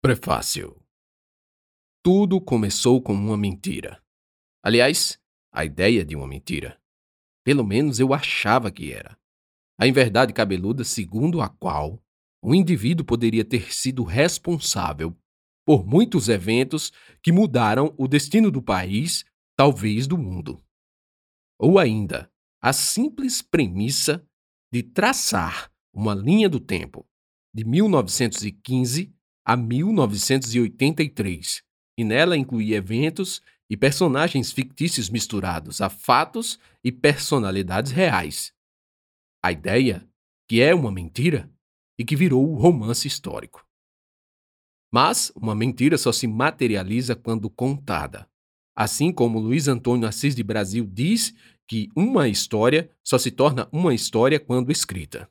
Prefácio Tudo começou com uma mentira. Aliás, a ideia de uma mentira. Pelo menos eu achava que era. A inverdade cabeluda segundo a qual um indivíduo poderia ter sido responsável por muitos eventos que mudaram o destino do país, talvez do mundo. Ou ainda, a simples premissa de traçar uma linha do tempo de 1915 a 1983, e nela incluía eventos e personagens fictícios misturados a fatos e personalidades reais. A ideia que é uma mentira e que virou o romance histórico. Mas uma mentira só se materializa quando contada. Assim como Luiz Antônio Assis de Brasil diz que uma história só se torna uma história quando escrita.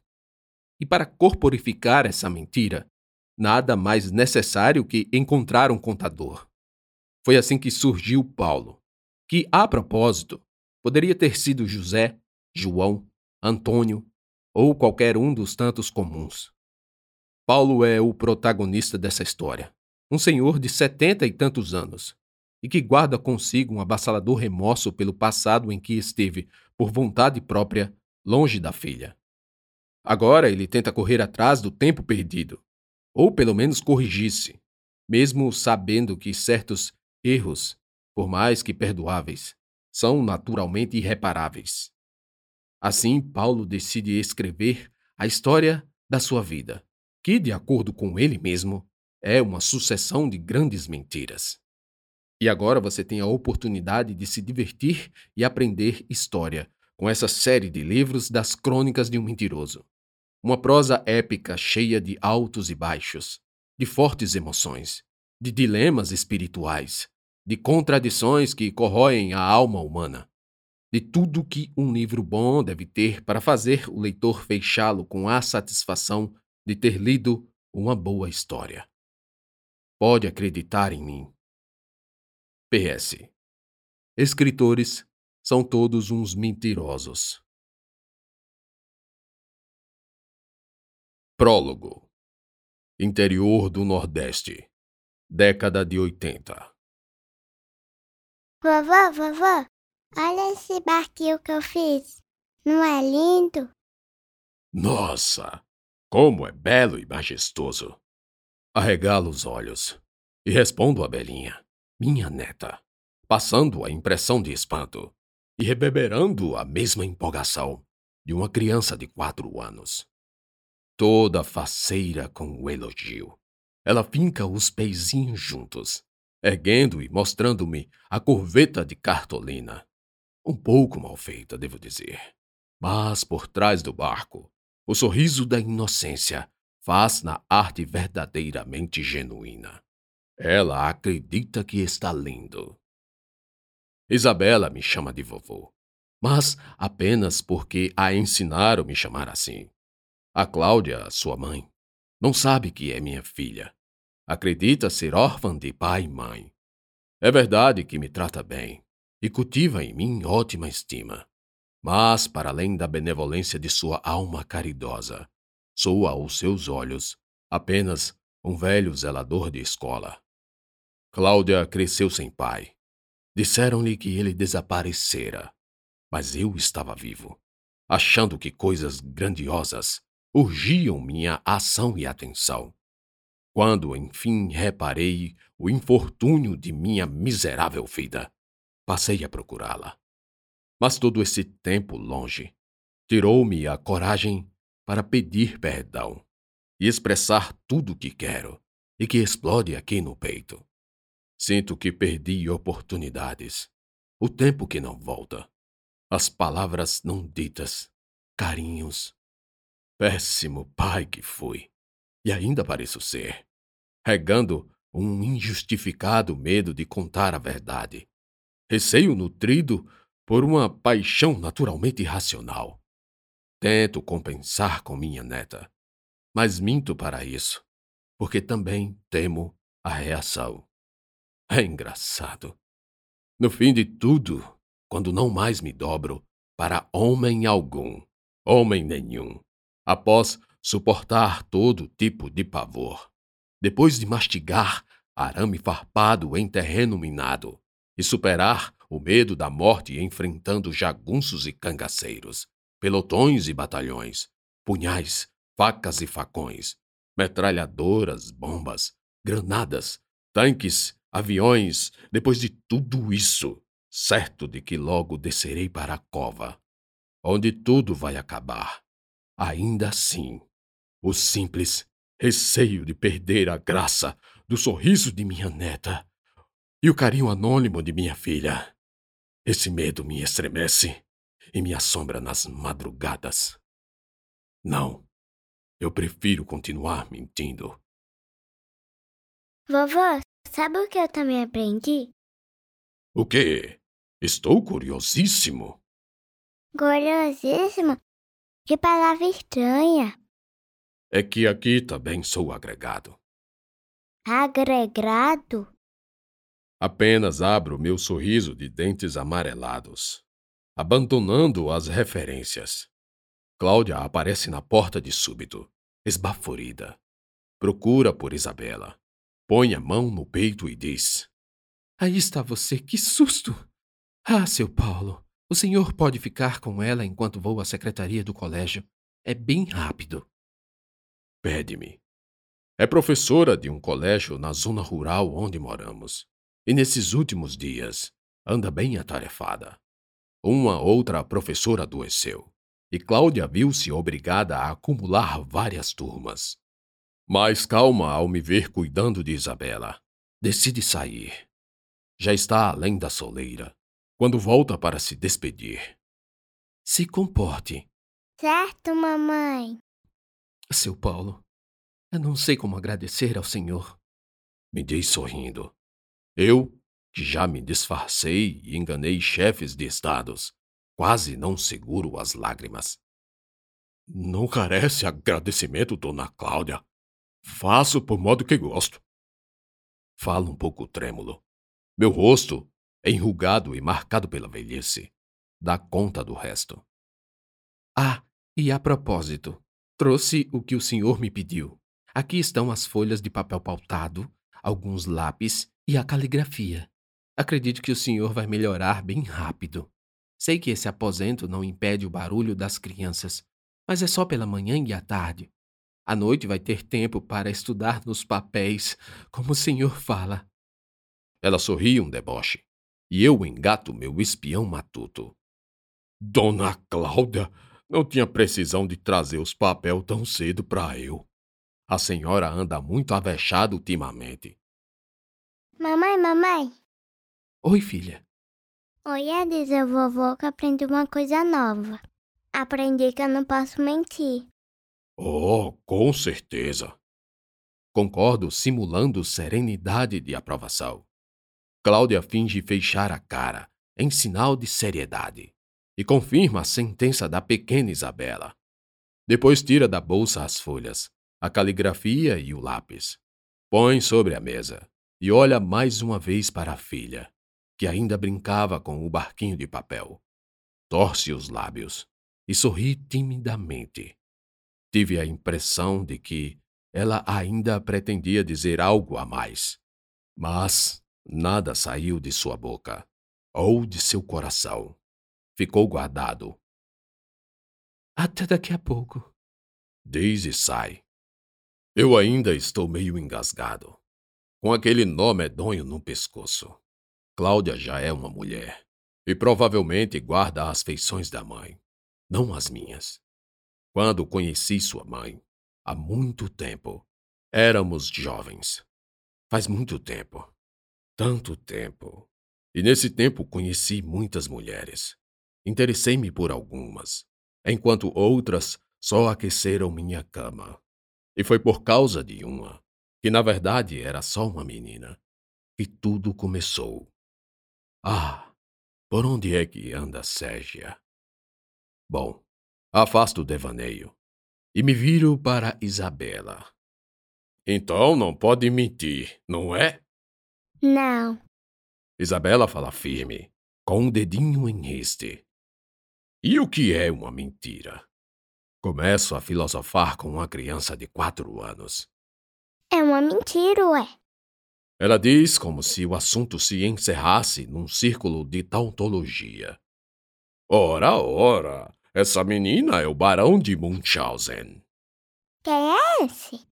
E para corporificar essa mentira, nada mais necessário que encontrar um contador. Foi assim que surgiu Paulo, que, a propósito, poderia ter sido José, João, Antônio ou qualquer um dos tantos comuns. Paulo é o protagonista dessa história, um senhor de setenta e tantos anos, e que guarda consigo um abassalador remorso pelo passado em que esteve, por vontade própria, longe da filha. Agora ele tenta correr atrás do tempo perdido, ou pelo menos corrigisse, mesmo sabendo que certos erros, por mais que perdoáveis, são naturalmente irreparáveis. Assim, Paulo decide escrever a história da sua vida, que, de acordo com ele mesmo, é uma sucessão de grandes mentiras. E agora você tem a oportunidade de se divertir e aprender história com essa série de livros das Crônicas de um Mentiroso. Uma prosa épica cheia de altos e baixos, de fortes emoções, de dilemas espirituais, de contradições que corroem a alma humana, de tudo que um livro bom deve ter para fazer o leitor fechá-lo com a satisfação de ter lido uma boa história. Pode acreditar em mim. PS. Escritores são todos uns mentirosos. Prólogo Interior do Nordeste Década de 80 Vovó, vovó, olha esse barquinho que eu fiz. Não é lindo? Nossa, como é belo e majestoso! Arregalo os olhos e respondo a Belinha, minha neta, passando a impressão de espanto e reverberando a mesma empolgação de uma criança de quatro anos toda faceira com o elogio. Ela finca os peizinhos juntos, erguendo e mostrando-me a corveta de cartolina. Um pouco mal feita, devo dizer. Mas por trás do barco, o sorriso da inocência faz na arte verdadeiramente genuína. Ela acredita que está lindo. Isabela me chama de vovô, mas apenas porque a ensinaram me chamar assim. A Cláudia, sua mãe, não sabe que é minha filha. Acredita ser órfã de pai e mãe. É verdade que me trata bem e cultiva em mim ótima estima. Mas, para além da benevolência de sua alma caridosa, sou aos seus olhos apenas um velho zelador de escola. Cláudia cresceu sem pai. Disseram-lhe que ele desaparecera, mas eu estava vivo, achando que coisas grandiosas urgiam minha ação e atenção. Quando, enfim, reparei o infortúnio de minha miserável vida, passei a procurá-la. Mas todo esse tempo longe tirou-me a coragem para pedir perdão e expressar tudo o que quero e que explode aqui no peito. Sinto que perdi oportunidades, o tempo que não volta, as palavras não ditas, carinhos, Péssimo pai que fui, e ainda pareço ser, regando um injustificado medo de contar a verdade. Receio nutrido por uma paixão naturalmente irracional. Tento compensar com minha neta, mas minto para isso, porque também temo a reação. É engraçado. No fim de tudo, quando não mais me dobro para homem algum, homem nenhum, após suportar todo tipo de pavor. depois de mastigar arame farpado em terreno minado e superar o medo da morte enfrentando jagunços e cangaceiros, pelotões e batalhões, punhais, facas e facões, metralhadoras, bombas, granadas, tanques, aviões, depois de tudo isso, certo de que logo descerei para a cova, onde tudo vai acabar. Ainda assim, o simples receio de perder a graça do sorriso de minha neta e o carinho anônimo de minha filha. Esse medo me estremece e me assombra nas madrugadas. Não, eu prefiro continuar mentindo. Vovó, sabe o que eu também aprendi? O quê? Estou curiosíssimo. Curiosíssimo? Que palavra estranha. É que aqui também sou agregado. Agregado? Apenas abro meu sorriso de dentes amarelados, abandonando as referências. Cláudia aparece na porta de súbito, esbaforida. Procura por Isabela. Põe a mão no peito e diz: Aí está você, que susto! Ah, seu Paulo, o senhor pode ficar com ela enquanto vou à secretaria do colégio. É bem rápido. Pede-me. É professora de um colégio na zona rural onde moramos. E nesses últimos dias anda bem atarefada. Uma outra professora adoeceu, e Cláudia viu-se obrigada a acumular várias turmas. Mais calma ao me ver cuidando de Isabela. Decide sair. Já está além da soleira, quando volta para se despedir. Se comporte. Certo, mamãe. Seu Paulo, eu não sei como agradecer ao senhor. Me diz sorrindo. Eu, que já me disfarcei e enganei chefes de estados, quase não seguro as lágrimas. Não carece agradecimento, dona Cláudia. Faço por modo que gosto. Falo um pouco trêmulo. Meu rosto, enrugado e marcado pela velhice, dá conta do resto. Ah, e a propósito, trouxe o que o senhor me pediu. Aqui estão as folhas de papel pautado, alguns lápis e a caligrafia. Acredito que o senhor vai melhorar bem rápido. Sei que esse aposento não impede o barulho das crianças, mas é só pela manhã e à tarde. À noite vai ter tempo para estudar nos papéis, como o senhor fala. Ela sorri um deboche, e eu engato meu espião matuto. Dona Cláudia não tinha precisão de trazer os papéis tão cedo para eu. A senhora anda muito avexada ultimamente. Mamãe, mamãe. Oi, filha. Oi, é dizer ao vovô que aprendi uma coisa nova. Aprendi que eu não posso mentir. Oh, com certeza. Concordo, simulando serenidade de aprovação. Cláudia finge fechar a cara, em sinal de seriedade, e confirma a sentença da pequena Isabela. Depois tira da bolsa as folhas, a caligrafia e o lápis. Põe sobre a mesa e olha mais uma vez para a filha, que ainda brincava com o barquinho de papel. Torce os lábios e sorri timidamente. Tive a impressão de que ela ainda pretendia dizer algo a mais, mas nada saiu de sua boca ou de seu coração. Ficou guardado. Até daqui a pouco. Daisy sai. Eu ainda estou meio engasgado com aquele nó medonho no pescoço. Cláudia já é uma mulher e provavelmente guarda as feições da mãe, não as minhas. Quando conheci sua mãe, há muito tempo, éramos jovens. Faz muito tempo. Tanto tempo. E nesse tempo conheci muitas mulheres. Interessei-me por algumas, enquanto outras só aqueceram minha cama. E foi por causa de uma que na verdade era só uma menina, que tudo começou. Ah, por onde é que anda Ségia? Bom, afasto o devaneio e me viro para Isabela. Então não pode mentir, não é? Não. Isabela fala firme, com um dedinho em este. E o que é uma mentira? Começo a filosofar com uma criança de quatro anos. É uma mentira, ué. Ela diz como se o assunto se encerrasse num círculo de tautologia. Ora, ora, essa menina é o Barão de Munchausen. Quem é esse?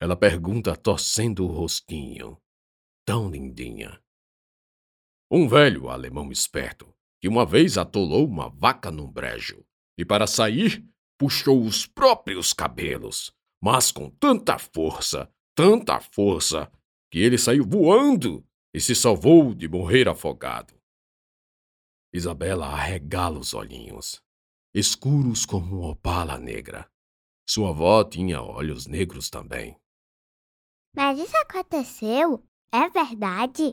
Ela pergunta torcendo o rostinho. Tão lindinha. Um velho alemão esperto que uma vez atolou uma vaca num brejo e, para sair, puxou os próprios cabelos, mas com tanta força, tanta força, que ele saiu voando e se salvou de morrer afogado. Isabela arregala os olhinhos, escuros como uma opala negra. Sua avó tinha olhos negros também. Mas isso aconteceu? É verdade?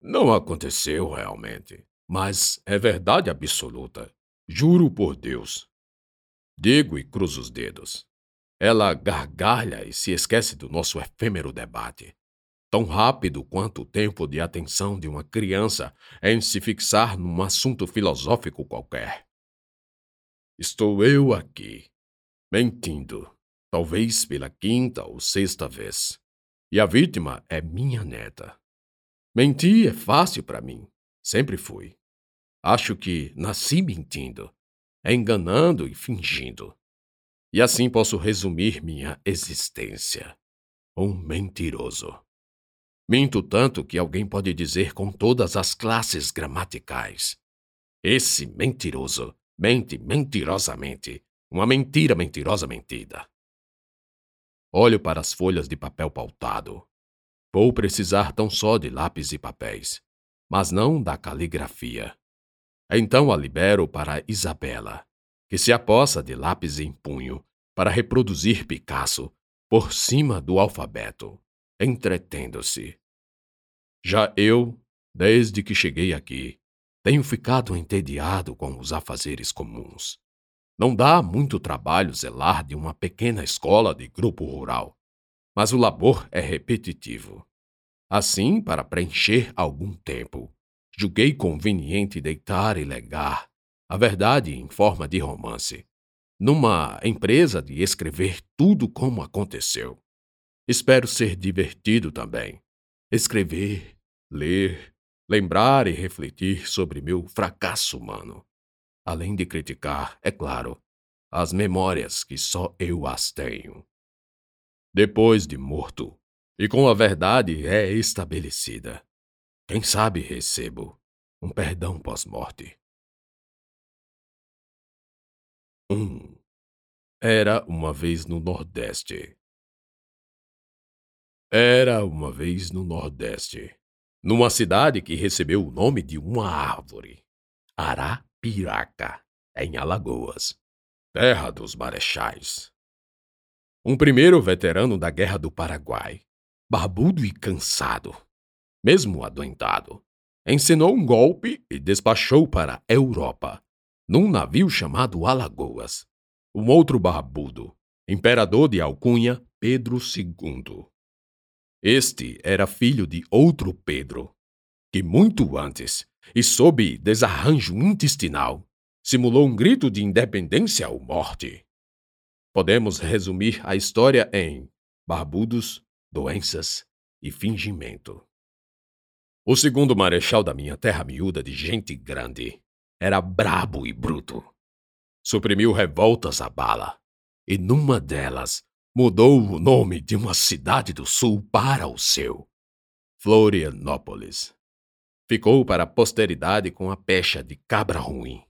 Não aconteceu realmente, mas é verdade absoluta. Juro por Deus. Digo e cruzo os dedos. Ela gargalha e se esquece do nosso efêmero debate. Tão rápido quanto o tempo de atenção de uma criança em se fixar num assunto filosófico qualquer. Estou eu aqui, mentindo, talvez pela quinta ou sexta vez. E a vítima é minha neta. Mentir é fácil para mim. Sempre fui. Acho que nasci mentindo, enganando e fingindo. E assim posso resumir minha existência. Um mentiroso. Minto tanto que alguém pode dizer com todas as classes gramaticais. Esse mentiroso mente mentirosamente. Uma mentira mentirosa mentida. Olho para as folhas de papel pautado. Vou precisar tão só de lápis e papéis, mas não da caligrafia. Então a libero para Isabela, que se apossa de lápis em punho para reproduzir Picasso por cima do alfabeto, entretendo-se. Já eu, desde que cheguei aqui, tenho ficado entediado com os afazeres comuns. Não dá muito trabalho zelar de uma pequena escola de grupo rural, mas o labor é repetitivo. Assim, para preencher algum tempo, julguei conveniente deitar e legar a verdade em forma de romance, numa empresa de escrever tudo como aconteceu. Espero ser divertido também. Escrever, ler, lembrar e refletir sobre meu fracasso humano além de criticar, é claro, as memórias que só eu as tenho. Depois de morto, e com a verdade é estabelecida, quem sabe recebo um perdão pós-morte. 1. Um, era uma vez no Nordeste. Era uma vez no Nordeste, numa cidade que recebeu o nome de uma árvore, Ará Piraca, em Alagoas, terra dos marechais. Um primeiro veterano da Guerra do Paraguai, barbudo e cansado, mesmo adoentado, ensinou um golpe e despachou para a Europa, num navio chamado Alagoas. Um outro barbudo, imperador de alcunha Pedro II. Este era filho de outro Pedro, que muito antes e, sob desarranjo intestinal, simulou um grito de independência ou morte. Podemos resumir a história em barbudos, doenças e fingimento. O segundo marechal da minha terra miúda de gente grande era brabo e bruto. Suprimiu revoltas à bala, e numa delas mudou o nome de uma cidade do sul para o seu, Florianópolis ficou para a posteridade com a pecha de cabra ruim.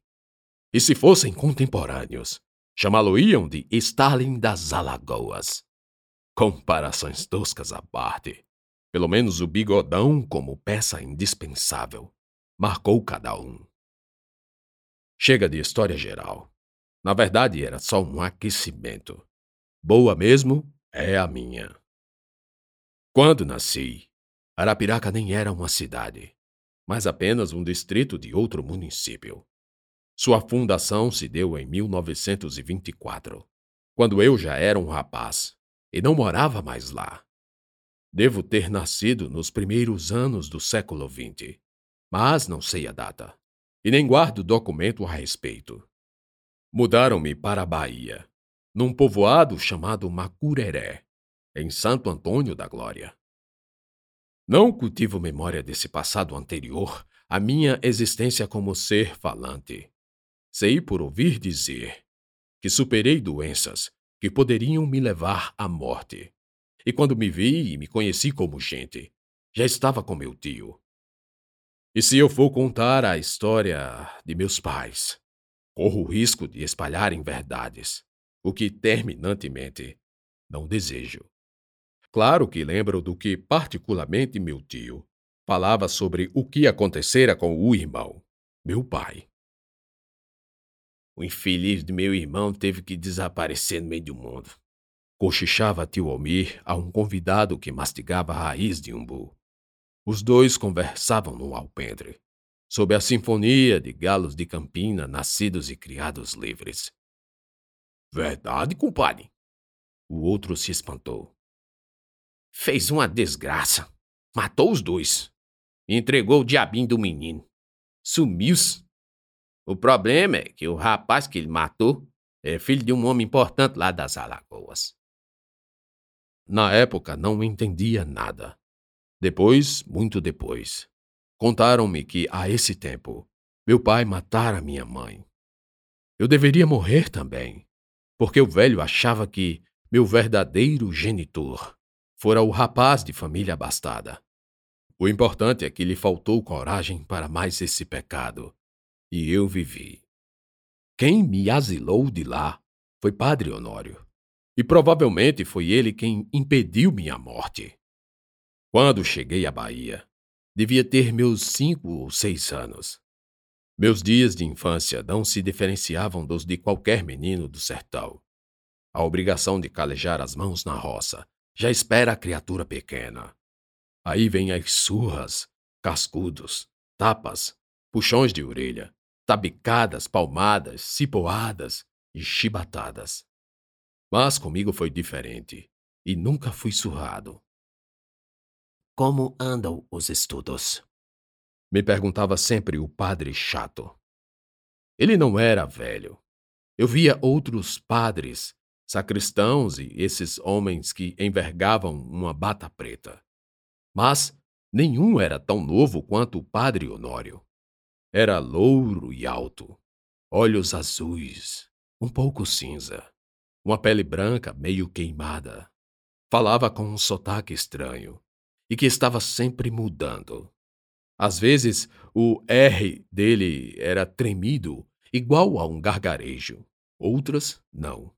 E se fossem contemporâneos, chamá-lo-iam de Stalin das Alagoas. Comparações toscas à parte. Pelo menos o bigodão, como peça indispensável, marcou cada um. Chega de história geral. Na verdade, era só um aquecimento. Boa mesmo é a minha. Quando nasci, Arapiraca nem era uma cidade mas apenas um distrito de outro município. Sua fundação se deu em 1924, quando eu já era um rapaz e não morava mais lá. Devo ter nascido nos primeiros anos do século XX, mas não sei a data, e nem guardo documento a respeito. Mudaram-me para a Bahia, num povoado chamado Macureré, em Santo Antônio da Glória. Não cultivo memória desse passado anterior à minha existência como ser falante. Sei por ouvir dizer que superei doenças que poderiam me levar à morte. E quando me vi e me conheci como gente, já estava com meu tio. E se eu for contar a história de meus pais, corro o risco de espalharem verdades, o que terminantemente não desejo. Claro que lembro do que, particularmente, meu tio falava sobre o que acontecera com o irmão, meu pai. O infeliz de meu irmão teve que desaparecer no meio do mundo. Cochichava tio Almir a um convidado que mastigava a raiz de umbu. Os dois conversavam no alpendre, sob a sinfonia de galos de campina nascidos e criados livres. Verdade, compadre? O outro se espantou. Fez uma desgraça. Matou os dois. Entregou o diabinho do menino. Sumiu-se. O problema é que o rapaz que ele matou é filho de um homem importante lá das Alagoas. Na época não entendia nada. Depois, muito depois, contaram-me que, a esse tempo, meu pai matara minha mãe. Eu deveria morrer também, porque o velho achava que meu verdadeiro genitor fora o rapaz de família abastada. O importante é que lhe faltou coragem para mais esse pecado, e eu vivi. Quem me asilou de lá foi Padre Honório, e provavelmente foi ele quem impediu minha morte. Quando cheguei à Bahia, devia ter meus cinco ou seis anos. Meus dias de infância não se diferenciavam dos de qualquer menino do sertão. A obrigação de calejar as mãos na roça já espera a criatura pequena. Aí vem as surras, cascudos, tapas, puxões de orelha, tabicadas, palmadas, cipoadas e chibatadas. Mas comigo foi diferente e nunca fui surrado. Como andam os estudos? Me perguntava sempre o padre chato. Ele não era velho. Eu via outros padres sacristãos e esses homens que envergavam uma bata preta. Mas nenhum era tão novo quanto o padre Honório. Era louro e alto, olhos azuis, um pouco cinza, uma pele branca meio queimada. Falava com um sotaque estranho e que estava sempre mudando. Às vezes, o R dele era tremido, igual a um gargarejo. Outras, não.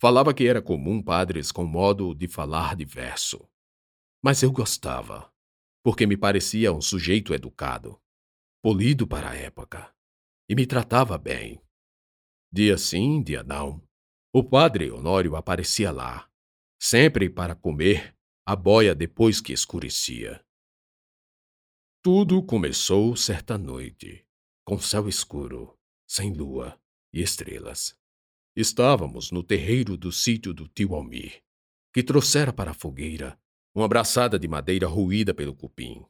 Falava que era comum padres com modo de falar diverso. Mas eu gostava, porque me parecia um sujeito educado, polido para a época, e me tratava bem. Dia sim, dia não, o padre Honório aparecia lá, sempre para comer a boia depois que escurecia. Tudo começou certa noite, com céu escuro, sem lua e estrelas. Estávamos no terreiro do sítio do tio Almir, que trouxera para a fogueira uma braçada de madeira ruída pelo cupim.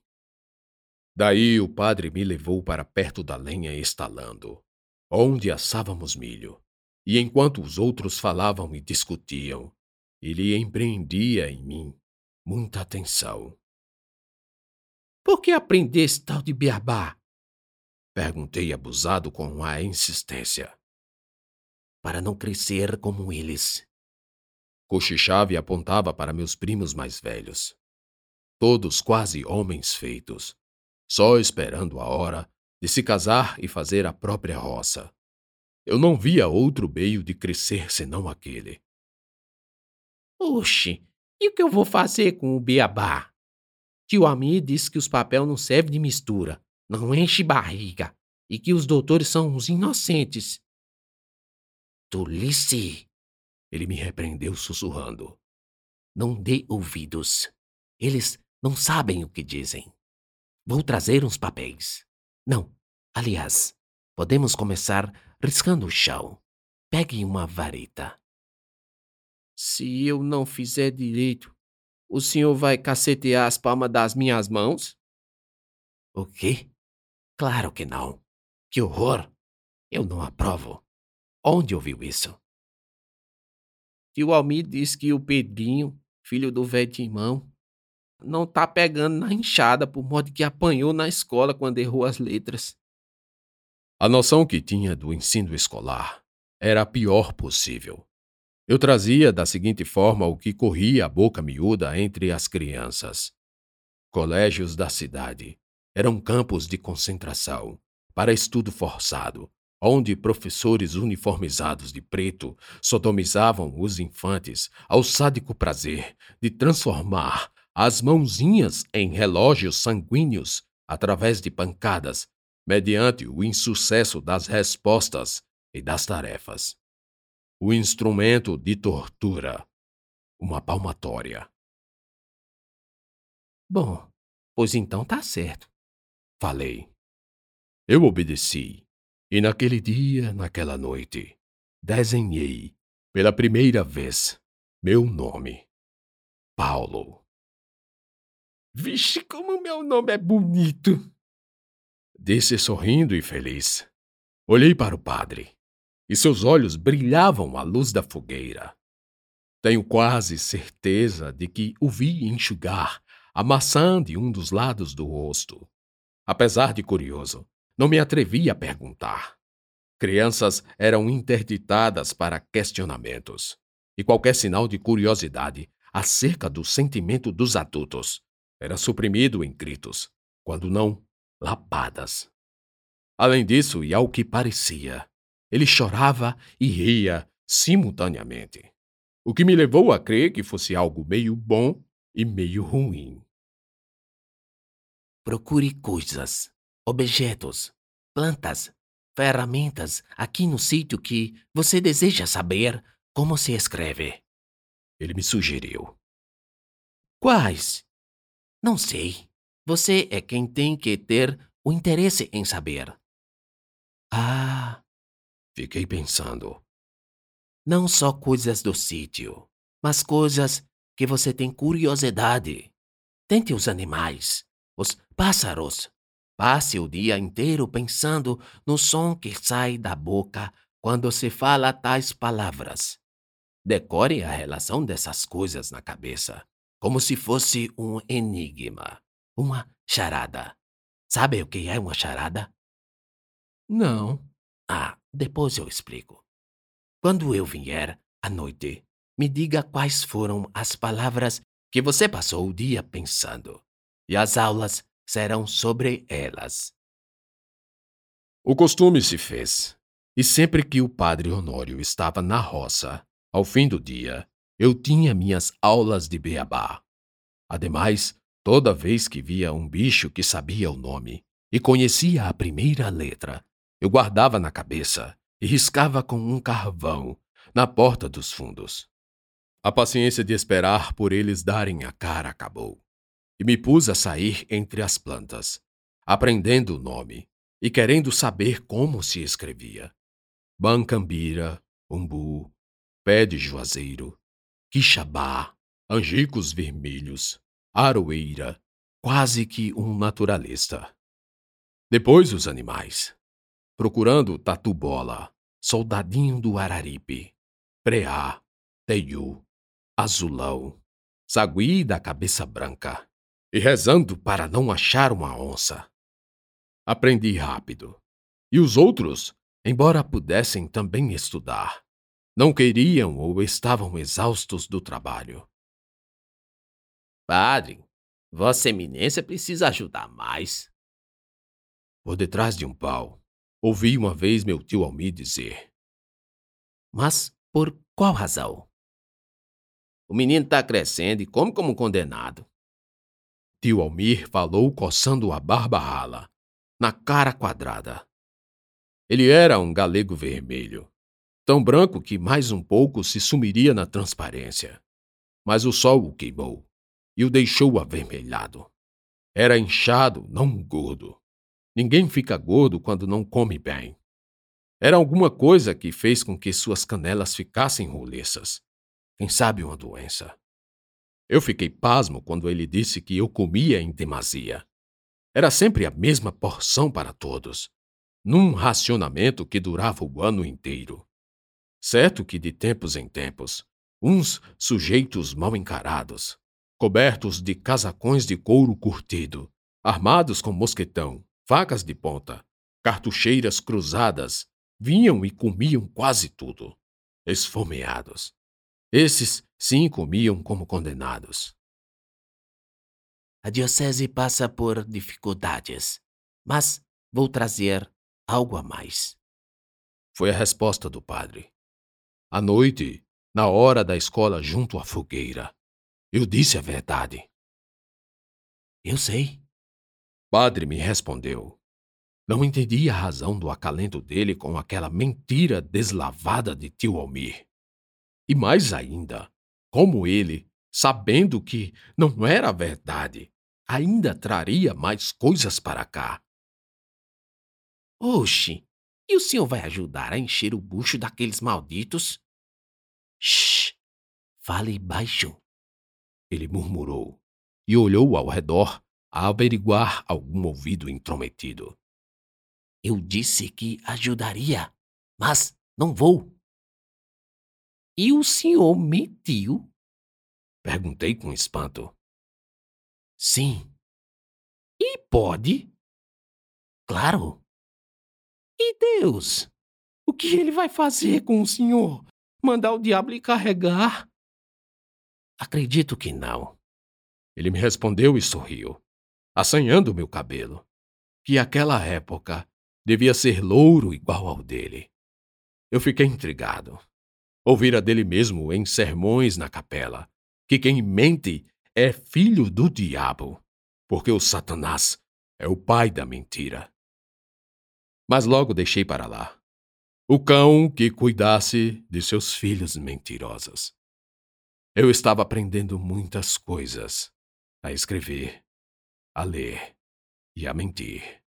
Daí o padre me levou para perto da lenha estalando, onde assávamos milho, e enquanto os outros falavam e discutiam, ele empreendia em mim muita atenção. Por que aprendeste tal de beabá? Perguntei abusado com a insistência para não crescer como eles. Cochichava e apontava para meus primos mais velhos. Todos quase homens feitos, só esperando a hora de se casar e fazer a própria roça. Eu não via outro meio de crescer senão aquele. Oxe, e o que eu vou fazer com o beabá? Tio Ami disse que os papéis não servem de mistura, não enche barriga, e que os doutores são uns inocentes. Tolice! Ele me repreendeu sussurrando. Não dê ouvidos. Eles não sabem o que dizem. Vou trazer uns papéis. Não, aliás, podemos começar riscando o chão. Pegue uma vareta. Se eu não fizer direito, o senhor vai cacetear as palmas das minhas mãos? O quê? Claro que não. Que horror! Eu não aprovo. Onde ouviu isso? Tio Almir disse que o Pedrinho, filho do velho Timão, não tá pegando na enxada por modo que apanhou na escola quando errou as letras. A noção que tinha do ensino escolar era a pior possível. Eu trazia da seguinte forma o que corria a boca miúda entre as crianças. Colégios da cidade eram campos de concentração para estudo forçado, onde professores uniformizados de preto sodomizavam os infantes ao sádico prazer de transformar as mãozinhas em relógios sanguíneos através de pancadas, mediante o insucesso das respostas e das tarefas. O instrumento de tortura, uma palmatória. Bom, pois então tá certo. Falei. Eu obedeci, e naquele dia, naquela noite, desenhei, pela primeira vez, meu nome. Paulo. Vixe, como meu nome é bonito! Disse sorrindo e feliz. Olhei para o padre, e seus olhos brilhavam à luz da fogueira. Tenho quase certeza de que o vi enxugar a maçã de um dos lados do rosto. Apesar de curioso, não me atrevi a perguntar. Crianças eram interditadas para questionamentos, e qualquer sinal de curiosidade acerca do sentimento dos adultos era suprimido em gritos, quando não, lapadas. Além disso, e ao que parecia, ele chorava e ria simultaneamente, o que me levou a crer que fosse algo meio bom e meio ruim. Procure coisas, objetos, plantas, ferramentas aqui no sítio que você deseja saber como se escreve. Ele me sugeriu. Quais? Não sei. Você é quem tem que ter o interesse em saber. Ah, fiquei pensando. Não só coisas do sítio, mas coisas que você tem curiosidade. Tente os animais, os pássaros. Passe o dia inteiro pensando no som que sai da boca quando se fala tais palavras. Decore a relação dessas coisas na cabeça, como se fosse um enigma, uma charada. Sabe o que é uma charada? Não. Ah, depois eu explico. Quando eu vier à noite, me diga quais foram as palavras que você passou o dia pensando. E as aulas serão sobre elas. O costume se fez, e sempre que o padre Honório estava na roça, ao fim do dia, eu tinha minhas aulas de beabá. Ademais, toda vez que via um bicho que sabia o nome e conhecia a primeira letra, eu guardava na cabeça e riscava com um carvão na porta dos fundos. A paciência de esperar por eles darem a cara acabou e me pus a sair entre as plantas, aprendendo o nome e querendo saber como se escrevia. Bancambira, umbu, pé de juazeiro, quixabá, angicos vermelhos, aroeira, quase que um naturalista. Depois os animais, procurando tatu-bola, soldadinho do Araripe, preá, teiu, azulão, sagui da cabeça branca, e rezando para não achar uma onça. Aprendi rápido. E os outros, embora pudessem também estudar, não queriam ou estavam exaustos do trabalho. Padre, Vossa Eminência precisa ajudar mais. Por detrás de um pau, ouvi uma vez meu tio Almir dizer. Mas por qual razão? O menino está crescendo e come como um condenado. Tio Almir falou coçando a barba rala, na cara quadrada. Ele era um galego vermelho, tão branco que mais um pouco se sumiria na transparência. Mas o sol o queimou e o deixou avermelhado. Era inchado, não gordo. Ninguém fica gordo quando não come bem. Era alguma coisa que fez com que suas canelas ficassem roliças. Quem sabe uma doença. Eu fiquei pasmo quando ele disse que eu comia em demasia. Era sempre a mesma porção para todos, num racionamento que durava o ano inteiro. Certo que de tempos em tempos, uns sujeitos mal encarados, cobertos de casacões de couro curtido, armados com mosquetão, facas de ponta, cartucheiras cruzadas, vinham e comiam quase tudo, esfomeados. Esses sim comiam como condenados. A diocese passa por dificuldades, mas vou trazer algo a mais. Foi a resposta do padre. À noite, na hora da escola junto à fogueira, eu disse a verdade. Eu sei. Padre me respondeu. Não entendi a razão do acalento dele com aquela mentira deslavada de tio Almir. E mais ainda, como ele, sabendo que não era verdade, ainda traria mais coisas para cá. Oxe, e o senhor vai ajudar a encher o bucho daqueles malditos? Shh! Fale baixo. Ele murmurou e olhou ao redor a averiguar algum ouvido intrometido. Eu disse que ajudaria, mas não vou. E o senhor mentiu? Perguntei com espanto. Sim. E pode? Claro. E Deus? O que ele vai fazer com o senhor? Mandar o diabo lhe carregar? Acredito que não. Ele me respondeu e sorriu, assanhando meu cabelo, que aquela época devia ser louro igual ao dele. Eu fiquei intrigado. Ouvira dele mesmo em sermões na capela que quem mente é filho do diabo, porque o Satanás é o pai da mentira. Mas logo deixei para lá. O cão que cuidasse de seus filhos mentirosos. Eu estava aprendendo muitas coisas a escrever, a ler e a mentir.